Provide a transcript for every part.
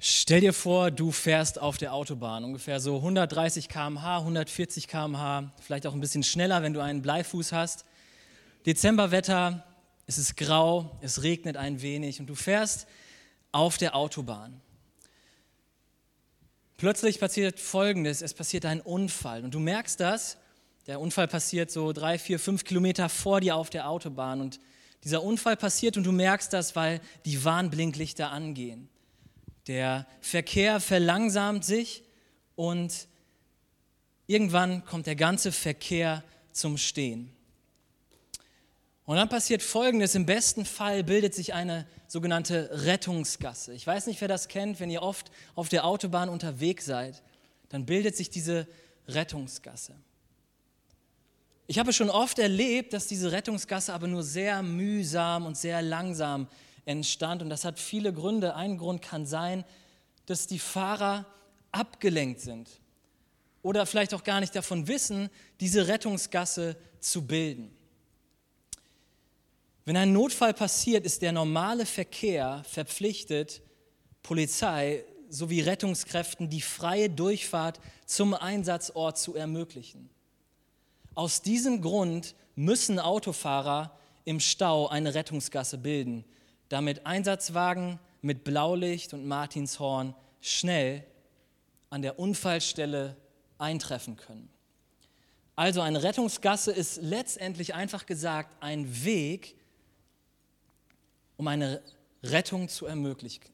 Stell dir vor, du fährst auf der Autobahn, ungefähr so 130 km/h, 140 km/h, vielleicht auch ein bisschen schneller, wenn du einen Bleifuß hast. Dezemberwetter, es ist grau, es regnet ein wenig und du fährst auf der Autobahn. Plötzlich passiert Folgendes, es passiert ein Unfall und du merkst das, der Unfall passiert so drei, vier, fünf Kilometer vor dir auf der Autobahn und dieser Unfall passiert und du merkst das, weil die Warnblinklichter angehen. Der Verkehr verlangsamt sich und irgendwann kommt der ganze Verkehr zum Stehen. Und dann passiert Folgendes, im besten Fall bildet sich eine sogenannte Rettungsgasse. Ich weiß nicht, wer das kennt, wenn ihr oft auf der Autobahn unterwegs seid, dann bildet sich diese Rettungsgasse. Ich habe schon oft erlebt, dass diese Rettungsgasse aber nur sehr mühsam und sehr langsam entstand. Und das hat viele Gründe. Ein Grund kann sein, dass die Fahrer abgelenkt sind oder vielleicht auch gar nicht davon wissen, diese Rettungsgasse zu bilden. Wenn ein Notfall passiert, ist der normale Verkehr verpflichtet, Polizei sowie Rettungskräften die freie Durchfahrt zum Einsatzort zu ermöglichen. Aus diesem Grund müssen Autofahrer im Stau eine Rettungsgasse bilden, damit Einsatzwagen mit Blaulicht und Martinshorn schnell an der Unfallstelle eintreffen können. Also eine Rettungsgasse ist letztendlich einfach gesagt ein Weg, um eine Rettung zu ermöglichen.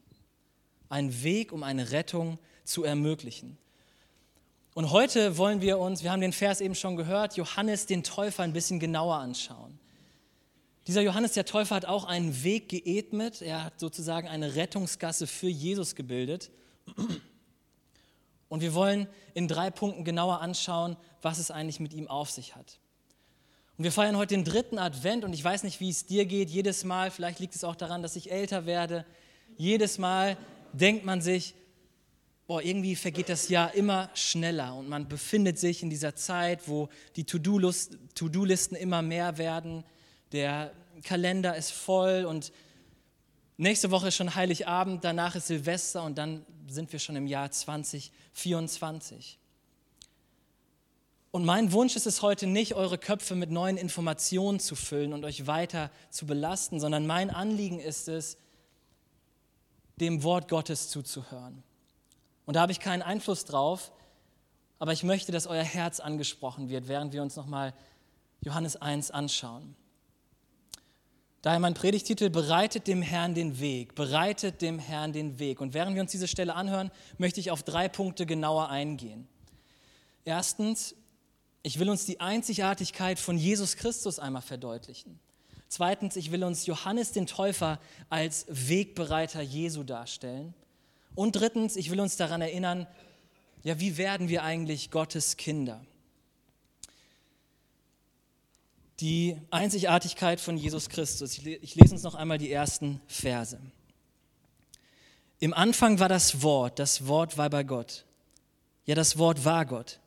Ein Weg, um eine Rettung zu ermöglichen. Und heute wollen wir uns, wir haben den Vers eben schon gehört, Johannes den Täufer ein bisschen genauer anschauen. Dieser Johannes der Täufer hat auch einen Weg geebnet, er hat sozusagen eine Rettungsgasse für Jesus gebildet. Und wir wollen in drei Punkten genauer anschauen, was es eigentlich mit ihm auf sich hat. Und wir feiern heute den dritten Advent und ich weiß nicht, wie es dir geht. Jedes Mal, vielleicht liegt es auch daran, dass ich älter werde, jedes Mal denkt man sich, boah, irgendwie vergeht das Jahr immer schneller und man befindet sich in dieser Zeit, wo die To-Do-Listen immer mehr werden der Kalender ist voll und nächste Woche ist schon Heiligabend, danach ist Silvester und dann sind wir schon im Jahr 2024. Und mein Wunsch ist es heute nicht, eure Köpfe mit neuen Informationen zu füllen und euch weiter zu belasten, sondern mein Anliegen ist es, dem Wort Gottes zuzuhören. Und da habe ich keinen Einfluss drauf, aber ich möchte, dass euer Herz angesprochen wird, während wir uns nochmal Johannes 1 anschauen. Daher mein Predigtitel, bereitet dem Herrn den Weg, bereitet dem Herrn den Weg. Und während wir uns diese Stelle anhören, möchte ich auf drei Punkte genauer eingehen. Erstens, ich will uns die Einzigartigkeit von Jesus Christus einmal verdeutlichen. Zweitens, ich will uns Johannes den Täufer als Wegbereiter Jesu darstellen. Und drittens, ich will uns daran erinnern, ja, wie werden wir eigentlich Gottes Kinder? Die Einzigartigkeit von Jesus Christus. Ich lese uns noch einmal die ersten Verse. Im Anfang war das Wort, das Wort war bei Gott. Ja, das Wort war Gott.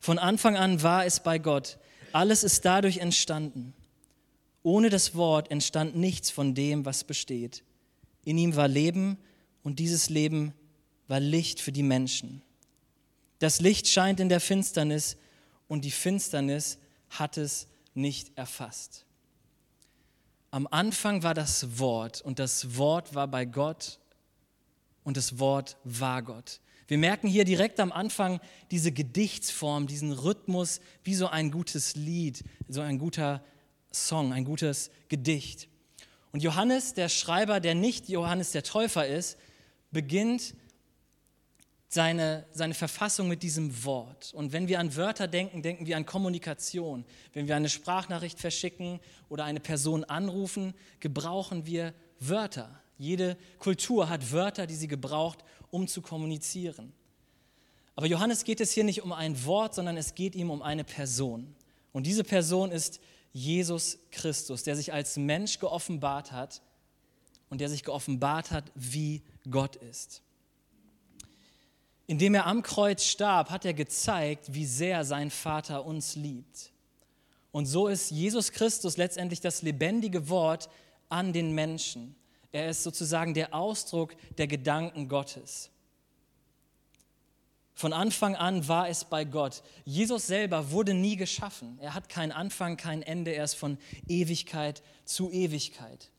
Von Anfang an war es bei Gott. Alles ist dadurch entstanden. Ohne das Wort entstand nichts von dem, was besteht. In ihm war Leben und dieses Leben war Licht für die Menschen. Das Licht scheint in der Finsternis und die Finsternis hat es nicht erfasst. Am Anfang war das Wort und das Wort war bei Gott und das Wort war Gott. Wir merken hier direkt am Anfang diese Gedichtsform, diesen Rhythmus, wie so ein gutes Lied, so ein guter Song, ein gutes Gedicht. Und Johannes, der Schreiber, der nicht Johannes der Täufer ist, beginnt seine, seine Verfassung mit diesem Wort. Und wenn wir an Wörter denken, denken wir an Kommunikation. Wenn wir eine Sprachnachricht verschicken oder eine Person anrufen, gebrauchen wir Wörter. Jede Kultur hat Wörter, die sie gebraucht, um zu kommunizieren. Aber Johannes geht es hier nicht um ein Wort, sondern es geht ihm um eine Person. Und diese Person ist Jesus Christus, der sich als Mensch geoffenbart hat und der sich geoffenbart hat, wie Gott ist. Indem er am Kreuz starb, hat er gezeigt, wie sehr sein Vater uns liebt. Und so ist Jesus Christus letztendlich das lebendige Wort an den Menschen. Er ist sozusagen der Ausdruck der Gedanken Gottes. Von Anfang an war es bei Gott. Jesus selber wurde nie geschaffen. Er hat keinen Anfang, kein Ende. Er ist von Ewigkeit zu Ewigkeit.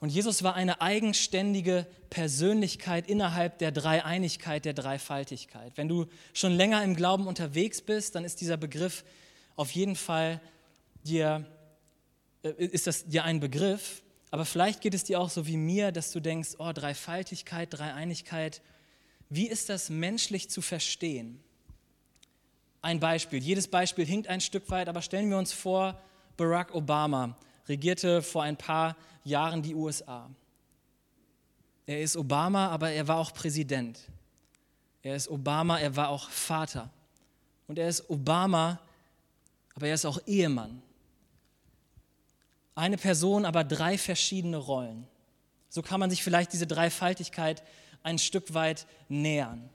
Und Jesus war eine eigenständige Persönlichkeit innerhalb der Dreieinigkeit, der Dreifaltigkeit. Wenn du schon länger im Glauben unterwegs bist, dann ist dieser Begriff auf jeden Fall dir, äh, ist das dir ein Begriff. Aber vielleicht geht es dir auch so wie mir, dass du denkst, oh, Dreifaltigkeit, Dreieinigkeit, wie ist das menschlich zu verstehen? Ein Beispiel, jedes Beispiel hinkt ein Stück weit, aber stellen wir uns vor, Barack Obama regierte vor ein paar Jahren die USA. Er ist Obama, aber er war auch Präsident. Er ist Obama, er war auch Vater. Und er ist Obama, aber er ist auch Ehemann. Eine Person, aber drei verschiedene Rollen. So kann man sich vielleicht diese Dreifaltigkeit ein Stück weit nähern.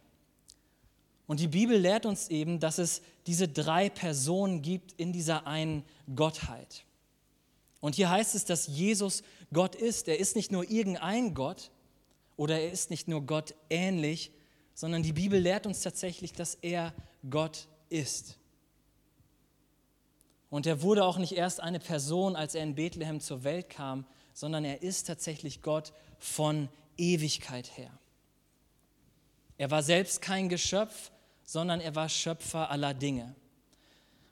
Und die Bibel lehrt uns eben, dass es diese drei Personen gibt in dieser einen Gottheit. Und hier heißt es, dass Jesus Gott ist. Er ist nicht nur irgendein Gott oder er ist nicht nur Gott ähnlich, sondern die Bibel lehrt uns tatsächlich, dass er Gott ist. Und er wurde auch nicht erst eine Person, als er in Bethlehem zur Welt kam, sondern er ist tatsächlich Gott von Ewigkeit her. Er war selbst kein Geschöpf, sondern er war Schöpfer aller Dinge.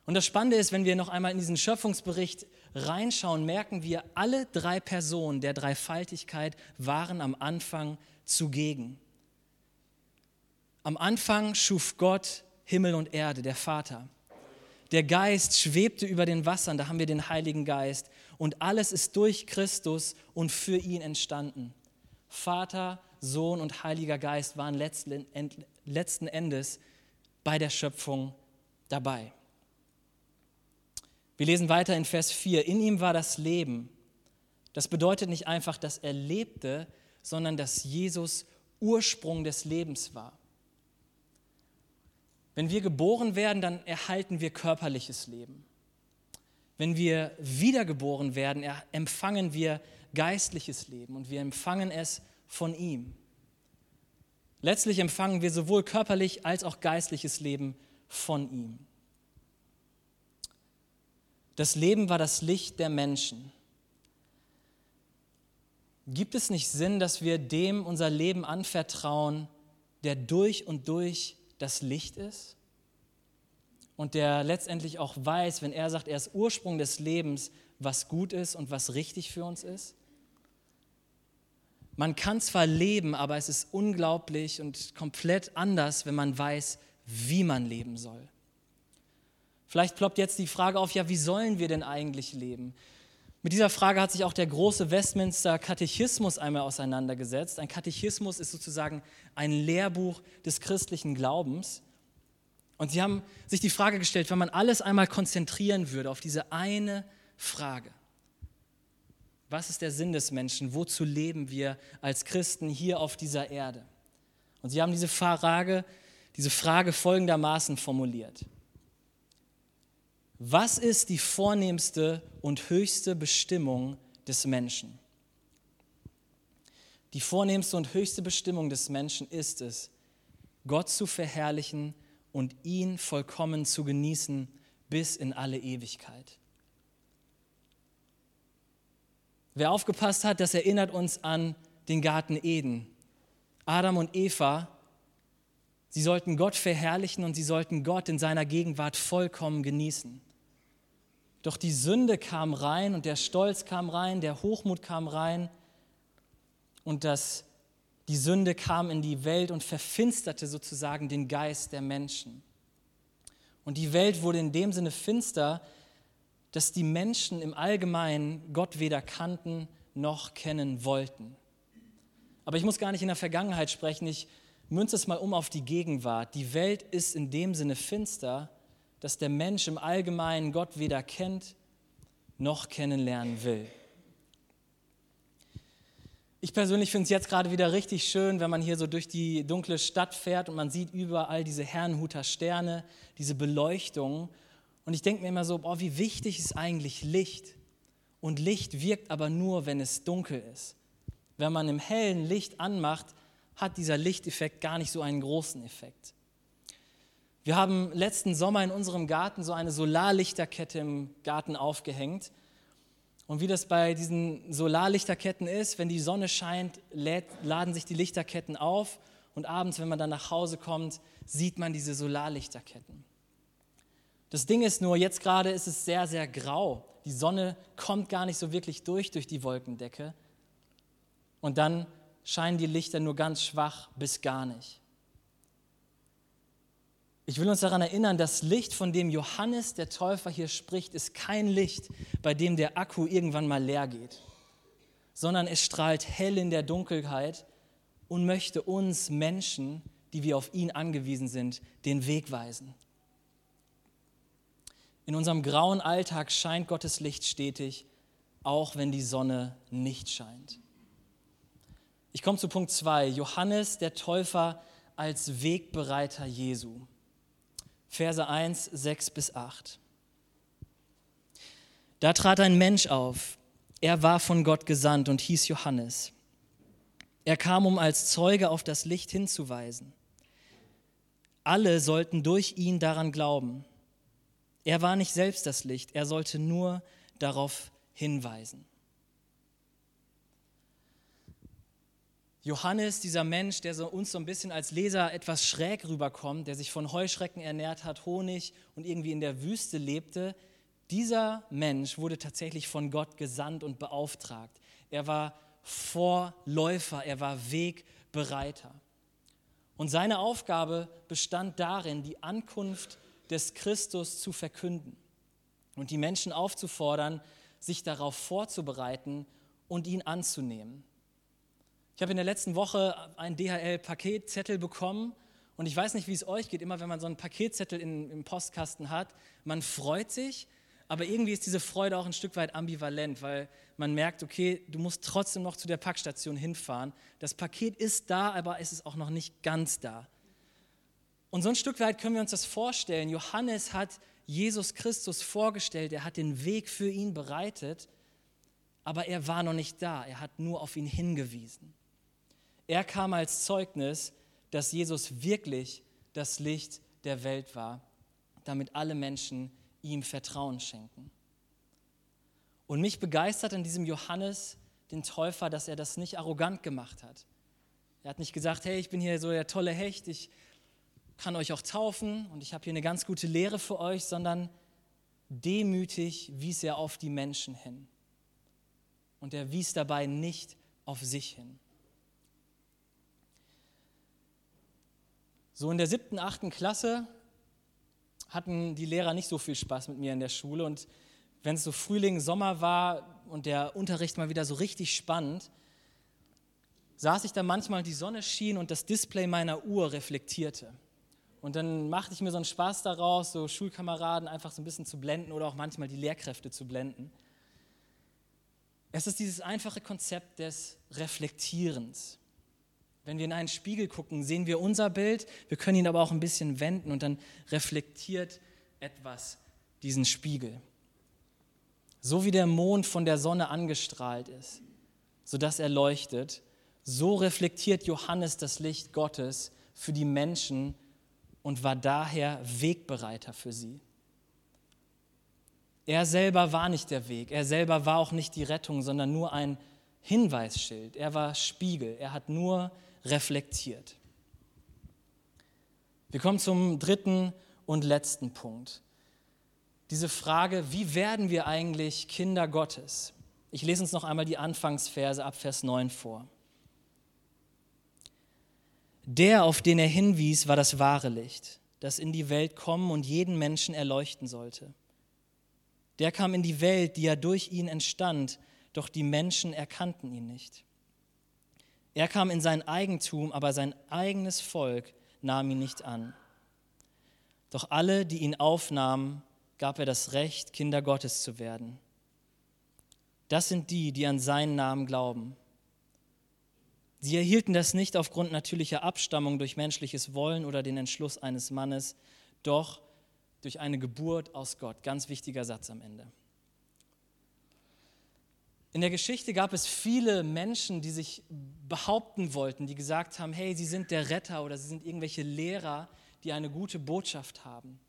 Und das Spannende ist, wenn wir noch einmal in diesen Schöpfungsbericht reinschauen, merken wir, alle drei Personen der Dreifaltigkeit waren am Anfang zugegen. Am Anfang schuf Gott Himmel und Erde, der Vater. Der Geist schwebte über den Wassern, da haben wir den Heiligen Geist. Und alles ist durch Christus und für ihn entstanden. Vater, Sohn und Heiliger Geist waren letzten Endes bei der Schöpfung dabei. Wir lesen weiter in Vers 4. In ihm war das Leben. Das bedeutet nicht einfach, dass er lebte, sondern dass Jesus Ursprung des Lebens war. Wenn wir geboren werden, dann erhalten wir körperliches Leben. Wenn wir wiedergeboren werden, empfangen wir geistliches Leben und wir empfangen es von ihm. Letztlich empfangen wir sowohl körperlich als auch geistliches Leben von ihm. Das Leben war das Licht der Menschen. Gibt es nicht Sinn, dass wir dem unser Leben anvertrauen, der durch und durch das Licht ist? Und der letztendlich auch weiß, wenn er sagt, er ist Ursprung des Lebens, was gut ist und was richtig für uns ist? Man kann zwar leben, aber es ist unglaublich und komplett anders, wenn man weiß, wie man leben soll. Vielleicht ploppt jetzt die Frage auf, ja, wie sollen wir denn eigentlich leben? Mit dieser Frage hat sich auch der große Westminster Katechismus einmal auseinandergesetzt. Ein Katechismus ist sozusagen ein Lehrbuch des christlichen Glaubens. Und sie haben sich die Frage gestellt, wenn man alles einmal konzentrieren würde auf diese eine Frage. Was ist der Sinn des Menschen? Wozu leben wir als Christen hier auf dieser Erde? Und sie haben diese Frage, diese Frage folgendermaßen formuliert. Was ist die vornehmste und höchste Bestimmung des Menschen? Die vornehmste und höchste Bestimmung des Menschen ist es, Gott zu verherrlichen und ihn vollkommen zu genießen bis in alle Ewigkeit. Wer aufgepasst hat, das erinnert uns an den Garten Eden. Adam und Eva, sie sollten Gott verherrlichen und sie sollten Gott in seiner Gegenwart vollkommen genießen. Doch die Sünde kam rein und der Stolz kam rein, der Hochmut kam rein und das, die Sünde kam in die Welt und verfinsterte sozusagen den Geist der Menschen. Und die Welt wurde in dem Sinne finster, dass die Menschen im Allgemeinen Gott weder kannten noch kennen wollten. Aber ich muss gar nicht in der Vergangenheit sprechen, ich münze es mal um auf die Gegenwart. Die Welt ist in dem Sinne finster, dass der Mensch im Allgemeinen Gott weder kennt noch kennenlernen will. Ich persönlich finde es jetzt gerade wieder richtig schön, wenn man hier so durch die dunkle Stadt fährt und man sieht überall diese Herrenhuter Sterne, diese Beleuchtung. Und ich denke mir immer so, boah, wie wichtig ist eigentlich Licht? Und Licht wirkt aber nur, wenn es dunkel ist. Wenn man im hellen Licht anmacht, hat dieser Lichteffekt gar nicht so einen großen Effekt. Wir haben letzten Sommer in unserem Garten so eine Solarlichterkette im Garten aufgehängt. Und wie das bei diesen Solarlichterketten ist, wenn die Sonne scheint, lädt, laden sich die Lichterketten auf und abends, wenn man dann nach Hause kommt, sieht man diese Solarlichterketten. Das Ding ist nur, jetzt gerade ist es sehr, sehr grau. Die Sonne kommt gar nicht so wirklich durch durch die Wolkendecke. Und dann scheinen die Lichter nur ganz schwach bis gar nicht. Ich will uns daran erinnern, das Licht, von dem Johannes der Täufer hier spricht, ist kein Licht, bei dem der Akku irgendwann mal leer geht, sondern es strahlt hell in der Dunkelheit und möchte uns Menschen, die wir auf ihn angewiesen sind, den Weg weisen. In unserem grauen Alltag scheint Gottes Licht stetig, auch wenn die Sonne nicht scheint. Ich komme zu Punkt 2. Johannes der Täufer als Wegbereiter Jesu. Verse 1, 6 bis 8. Da trat ein Mensch auf. Er war von Gott gesandt und hieß Johannes. Er kam, um als Zeuge auf das Licht hinzuweisen. Alle sollten durch ihn daran glauben. Er war nicht selbst das Licht, er sollte nur darauf hinweisen. Johannes, dieser Mensch, der so uns so ein bisschen als Leser etwas schräg rüberkommt, der sich von Heuschrecken ernährt hat, Honig und irgendwie in der Wüste lebte, dieser Mensch wurde tatsächlich von Gott gesandt und beauftragt. Er war Vorläufer, er war Wegbereiter. Und seine Aufgabe bestand darin, die Ankunft des Christus zu verkünden und die Menschen aufzufordern, sich darauf vorzubereiten und ihn anzunehmen. Ich habe in der letzten Woche einen DHL-Paketzettel bekommen und ich weiß nicht, wie es euch geht, immer wenn man so einen Paketzettel in, im Postkasten hat, man freut sich, aber irgendwie ist diese Freude auch ein Stück weit ambivalent, weil man merkt, okay, du musst trotzdem noch zu der Packstation hinfahren. Das Paket ist da, aber es ist auch noch nicht ganz da. Und so ein Stück weit können wir uns das vorstellen. Johannes hat Jesus Christus vorgestellt, er hat den Weg für ihn bereitet, aber er war noch nicht da, er hat nur auf ihn hingewiesen. Er kam als Zeugnis, dass Jesus wirklich das Licht der Welt war, damit alle Menschen ihm Vertrauen schenken. Und mich begeistert an diesem Johannes, den Täufer, dass er das nicht arrogant gemacht hat. Er hat nicht gesagt, hey, ich bin hier so der tolle Hecht, ich kann euch auch taufen und ich habe hier eine ganz gute Lehre für euch, sondern demütig wies er auf die Menschen hin. Und er wies dabei nicht auf sich hin. So in der siebten, achten Klasse hatten die Lehrer nicht so viel Spaß mit mir in der Schule. Und wenn es so Frühling, Sommer war und der Unterricht mal wieder so richtig spannend, saß ich da manchmal, die Sonne schien und das Display meiner Uhr reflektierte. Und dann machte ich mir so einen Spaß daraus, so Schulkameraden einfach so ein bisschen zu blenden oder auch manchmal die Lehrkräfte zu blenden. Es ist dieses einfache Konzept des Reflektierens. Wenn wir in einen Spiegel gucken, sehen wir unser Bild, wir können ihn aber auch ein bisschen wenden und dann reflektiert etwas diesen Spiegel. So wie der Mond von der Sonne angestrahlt ist, sodass er leuchtet, so reflektiert Johannes das Licht Gottes für die Menschen und war daher Wegbereiter für sie. Er selber war nicht der Weg, er selber war auch nicht die Rettung, sondern nur ein Hinweisschild. Er war Spiegel, er hat nur reflektiert. Wir kommen zum dritten und letzten Punkt. Diese Frage, wie werden wir eigentlich Kinder Gottes? Ich lese uns noch einmal die Anfangsverse ab Vers 9 vor. Der, auf den er hinwies, war das wahre Licht, das in die Welt kommen und jeden Menschen erleuchten sollte. Der kam in die Welt, die ja durch ihn entstand, doch die Menschen erkannten ihn nicht. Er kam in sein Eigentum, aber sein eigenes Volk nahm ihn nicht an. Doch alle, die ihn aufnahmen, gab er das Recht, Kinder Gottes zu werden. Das sind die, die an seinen Namen glauben. Sie erhielten das nicht aufgrund natürlicher Abstammung durch menschliches Wollen oder den Entschluss eines Mannes, doch durch eine Geburt aus Gott. Ganz wichtiger Satz am Ende. In der Geschichte gab es viele Menschen, die sich behaupten wollten, die gesagt haben, hey, sie sind der Retter oder sie sind irgendwelche Lehrer, die eine gute Botschaft haben.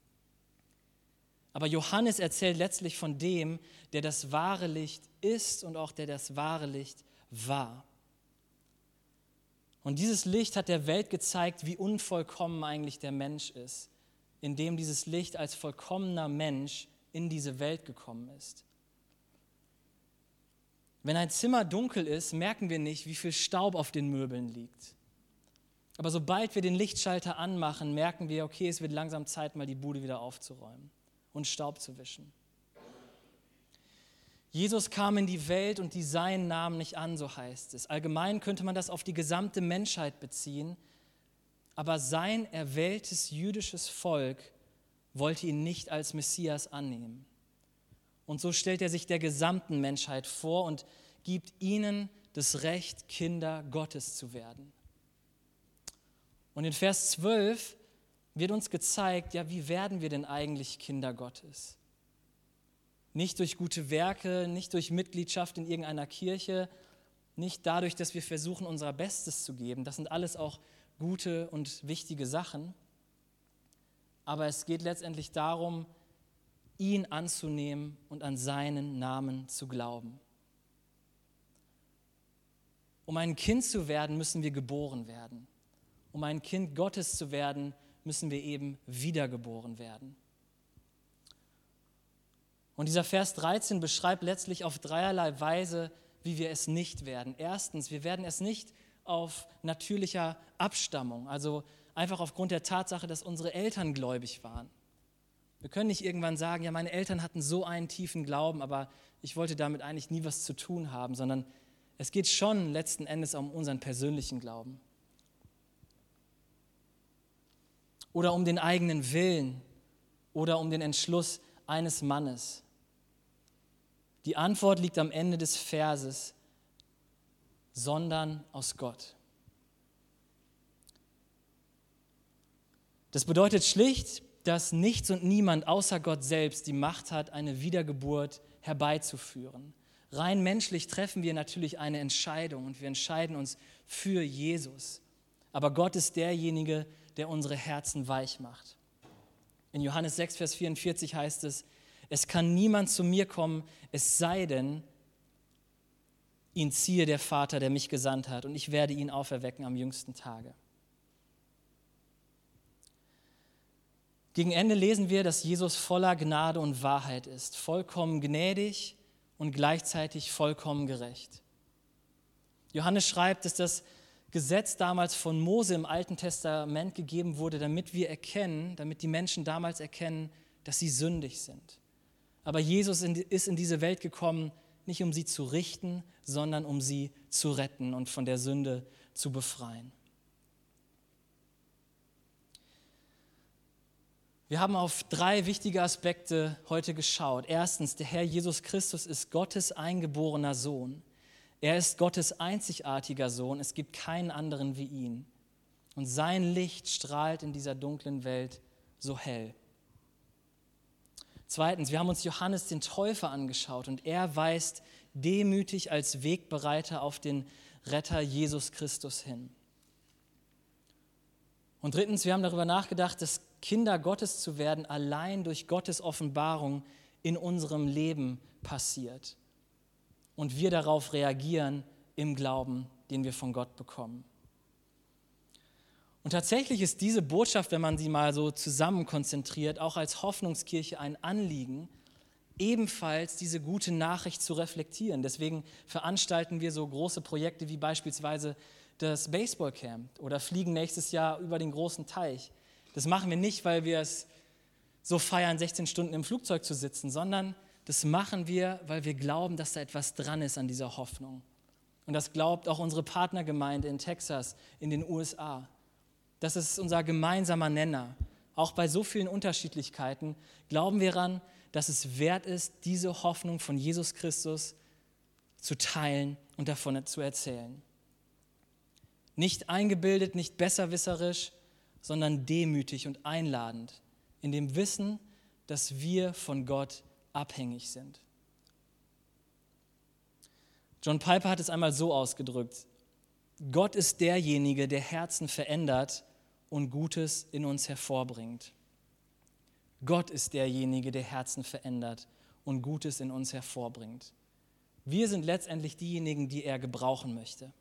Aber Johannes erzählt letztlich von dem, der das wahre Licht ist und auch der das wahre Licht war. Und dieses Licht hat der Welt gezeigt, wie unvollkommen eigentlich der Mensch ist, indem dieses Licht als vollkommener Mensch in diese Welt gekommen ist. Wenn ein Zimmer dunkel ist, merken wir nicht, wie viel Staub auf den Möbeln liegt. Aber sobald wir den Lichtschalter anmachen, merken wir, okay, es wird langsam Zeit, mal die Bude wieder aufzuräumen und Staub zu wischen. Jesus kam in die Welt und die Seinen nahmen nicht an, so heißt es. Allgemein könnte man das auf die gesamte Menschheit beziehen, aber sein erwähltes jüdisches Volk wollte ihn nicht als Messias annehmen. Und so stellt er sich der gesamten Menschheit vor und gibt ihnen das Recht, Kinder Gottes zu werden. Und in Vers 12 wird uns gezeigt, ja, wie werden wir denn eigentlich Kinder Gottes? Nicht durch gute Werke, nicht durch Mitgliedschaft in irgendeiner Kirche, nicht dadurch, dass wir versuchen, unser Bestes zu geben. Das sind alles auch gute und wichtige Sachen. Aber es geht letztendlich darum, ihn anzunehmen und an seinen Namen zu glauben. Um ein Kind zu werden, müssen wir geboren werden. Um ein Kind Gottes zu werden, müssen wir eben wiedergeboren werden. Und dieser Vers 13 beschreibt letztlich auf dreierlei Weise, wie wir es nicht werden. Erstens, wir werden es nicht auf natürlicher Abstammung, also einfach aufgrund der Tatsache, dass unsere Eltern gläubig waren. Wir können nicht irgendwann sagen, ja, meine Eltern hatten so einen tiefen Glauben, aber ich wollte damit eigentlich nie was zu tun haben, sondern es geht schon letzten Endes um unseren persönlichen Glauben. Oder um den eigenen Willen oder um den Entschluss eines Mannes. Die Antwort liegt am Ende des Verses, sondern aus Gott. Das bedeutet schlicht, dass nichts und niemand außer Gott selbst die Macht hat, eine Wiedergeburt herbeizuführen. Rein menschlich treffen wir natürlich eine Entscheidung und wir entscheiden uns für Jesus. Aber Gott ist derjenige, der unsere Herzen weich macht. In Johannes 6, Vers 44 heißt es, es kann niemand zu mir kommen, es sei denn, ihn ziehe der Vater, der mich gesandt hat, und ich werde ihn auferwecken am jüngsten Tage. Gegen Ende lesen wir, dass Jesus voller Gnade und Wahrheit ist, vollkommen gnädig und gleichzeitig vollkommen gerecht. Johannes schreibt, dass das Gesetz damals von Mose im Alten Testament gegeben wurde, damit wir erkennen, damit die Menschen damals erkennen, dass sie sündig sind. Aber Jesus ist in diese Welt gekommen, nicht um sie zu richten, sondern um sie zu retten und von der Sünde zu befreien. Wir haben auf drei wichtige Aspekte heute geschaut. Erstens, der Herr Jesus Christus ist Gottes eingeborener Sohn. Er ist Gottes einzigartiger Sohn. Es gibt keinen anderen wie ihn. Und sein Licht strahlt in dieser dunklen Welt so hell. Zweitens, wir haben uns Johannes den Täufer angeschaut und er weist demütig als Wegbereiter auf den Retter Jesus Christus hin. Und drittens, wir haben darüber nachgedacht, dass Kinder Gottes zu werden allein durch Gottes Offenbarung in unserem Leben passiert. Und wir darauf reagieren im Glauben, den wir von Gott bekommen. Und tatsächlich ist diese Botschaft, wenn man sie mal so zusammen konzentriert, auch als Hoffnungskirche ein Anliegen, ebenfalls diese gute Nachricht zu reflektieren. Deswegen veranstalten wir so große Projekte wie beispielsweise das Baseballcamp oder fliegen nächstes Jahr über den großen Teich. Das machen wir nicht, weil wir es so feiern, 16 Stunden im Flugzeug zu sitzen, sondern das machen wir, weil wir glauben, dass da etwas dran ist an dieser Hoffnung. Und das glaubt auch unsere Partnergemeinde in Texas, in den USA. Das ist unser gemeinsamer Nenner. Auch bei so vielen Unterschiedlichkeiten glauben wir daran, dass es wert ist, diese Hoffnung von Jesus Christus zu teilen und davon zu erzählen. Nicht eingebildet, nicht besserwisserisch, sondern demütig und einladend, in dem Wissen, dass wir von Gott abhängig sind. John Piper hat es einmal so ausgedrückt, Gott ist derjenige, der Herzen verändert und Gutes in uns hervorbringt. Gott ist derjenige, der Herzen verändert und Gutes in uns hervorbringt. Wir sind letztendlich diejenigen, die er gebrauchen möchte.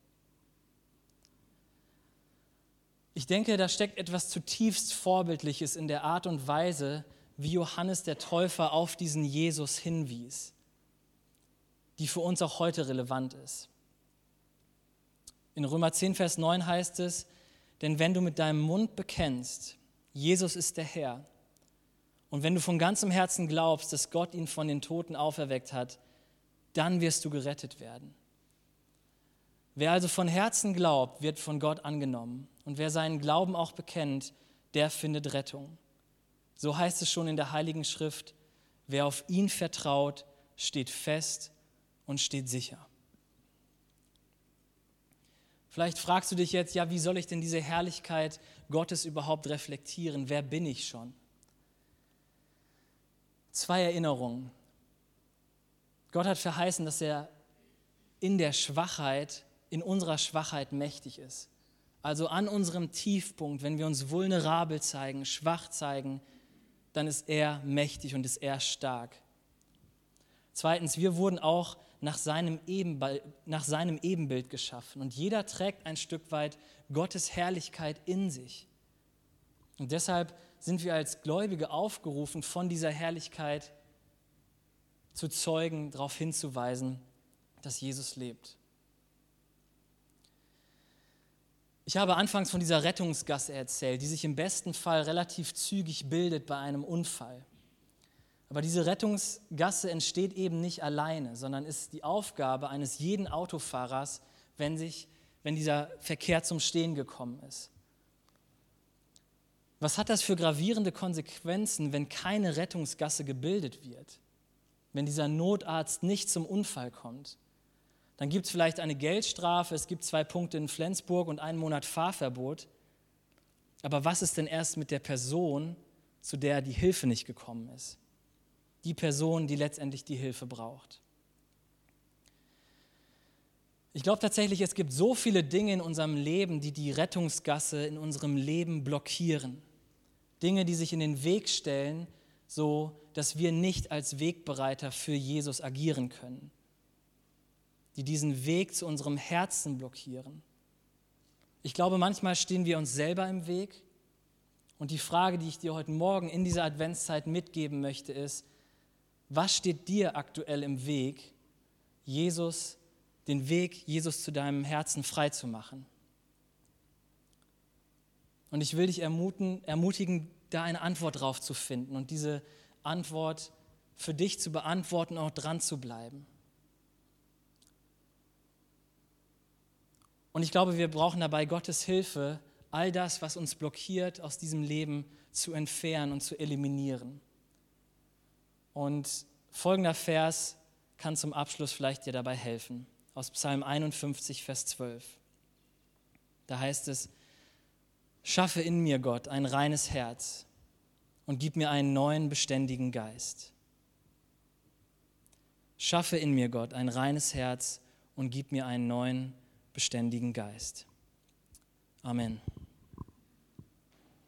Ich denke, da steckt etwas zutiefst Vorbildliches in der Art und Weise, wie Johannes der Täufer auf diesen Jesus hinwies, die für uns auch heute relevant ist. In Römer 10, Vers 9 heißt es, denn wenn du mit deinem Mund bekennst, Jesus ist der Herr, und wenn du von ganzem Herzen glaubst, dass Gott ihn von den Toten auferweckt hat, dann wirst du gerettet werden. Wer also von Herzen glaubt, wird von Gott angenommen. Und wer seinen Glauben auch bekennt, der findet Rettung. So heißt es schon in der Heiligen Schrift, wer auf ihn vertraut, steht fest und steht sicher. Vielleicht fragst du dich jetzt, ja, wie soll ich denn diese Herrlichkeit Gottes überhaupt reflektieren? Wer bin ich schon? Zwei Erinnerungen. Gott hat verheißen, dass er in der Schwachheit, in unserer Schwachheit mächtig ist. Also an unserem Tiefpunkt, wenn wir uns vulnerabel zeigen, schwach zeigen, dann ist er mächtig und ist er stark. Zweitens, wir wurden auch nach seinem, Ebenbild, nach seinem Ebenbild geschaffen und jeder trägt ein Stück weit Gottes Herrlichkeit in sich. Und deshalb sind wir als Gläubige aufgerufen, von dieser Herrlichkeit zu zeugen, darauf hinzuweisen, dass Jesus lebt. Ich habe anfangs von dieser Rettungsgasse erzählt, die sich im besten Fall relativ zügig bildet bei einem Unfall. Aber diese Rettungsgasse entsteht eben nicht alleine, sondern ist die Aufgabe eines jeden Autofahrers, wenn, sich, wenn dieser Verkehr zum Stehen gekommen ist. Was hat das für gravierende Konsequenzen, wenn keine Rettungsgasse gebildet wird? Wenn dieser Notarzt nicht zum Unfall kommt? Dann gibt es vielleicht eine Geldstrafe, es gibt zwei Punkte in Flensburg und einen Monat Fahrverbot. Aber was ist denn erst mit der Person, zu der die Hilfe nicht gekommen ist? Die Person, die letztendlich die Hilfe braucht. Ich glaube tatsächlich, es gibt so viele Dinge in unserem Leben, die die Rettungsgasse in unserem Leben blockieren. Dinge, die sich in den Weg stellen, so dass wir nicht als Wegbereiter für Jesus agieren können die diesen Weg zu unserem Herzen blockieren. Ich glaube, manchmal stehen wir uns selber im Weg. Und die Frage, die ich dir heute Morgen in dieser Adventszeit mitgeben möchte, ist, was steht dir aktuell im Weg, Jesus, den Weg Jesus zu deinem Herzen frei zu machen? Und ich will dich ermutigen, ermutigen, da eine Antwort drauf zu finden und diese Antwort für dich zu beantworten und auch dran zu bleiben. Und ich glaube, wir brauchen dabei Gottes Hilfe, all das, was uns blockiert, aus diesem Leben zu entfernen und zu eliminieren. Und folgender Vers kann zum Abschluss vielleicht dir dabei helfen. Aus Psalm 51, Vers 12. Da heißt es, schaffe in mir, Gott, ein reines Herz und gib mir einen neuen, beständigen Geist. Schaffe in mir, Gott, ein reines Herz und gib mir einen neuen, beständigen Geist. Amen.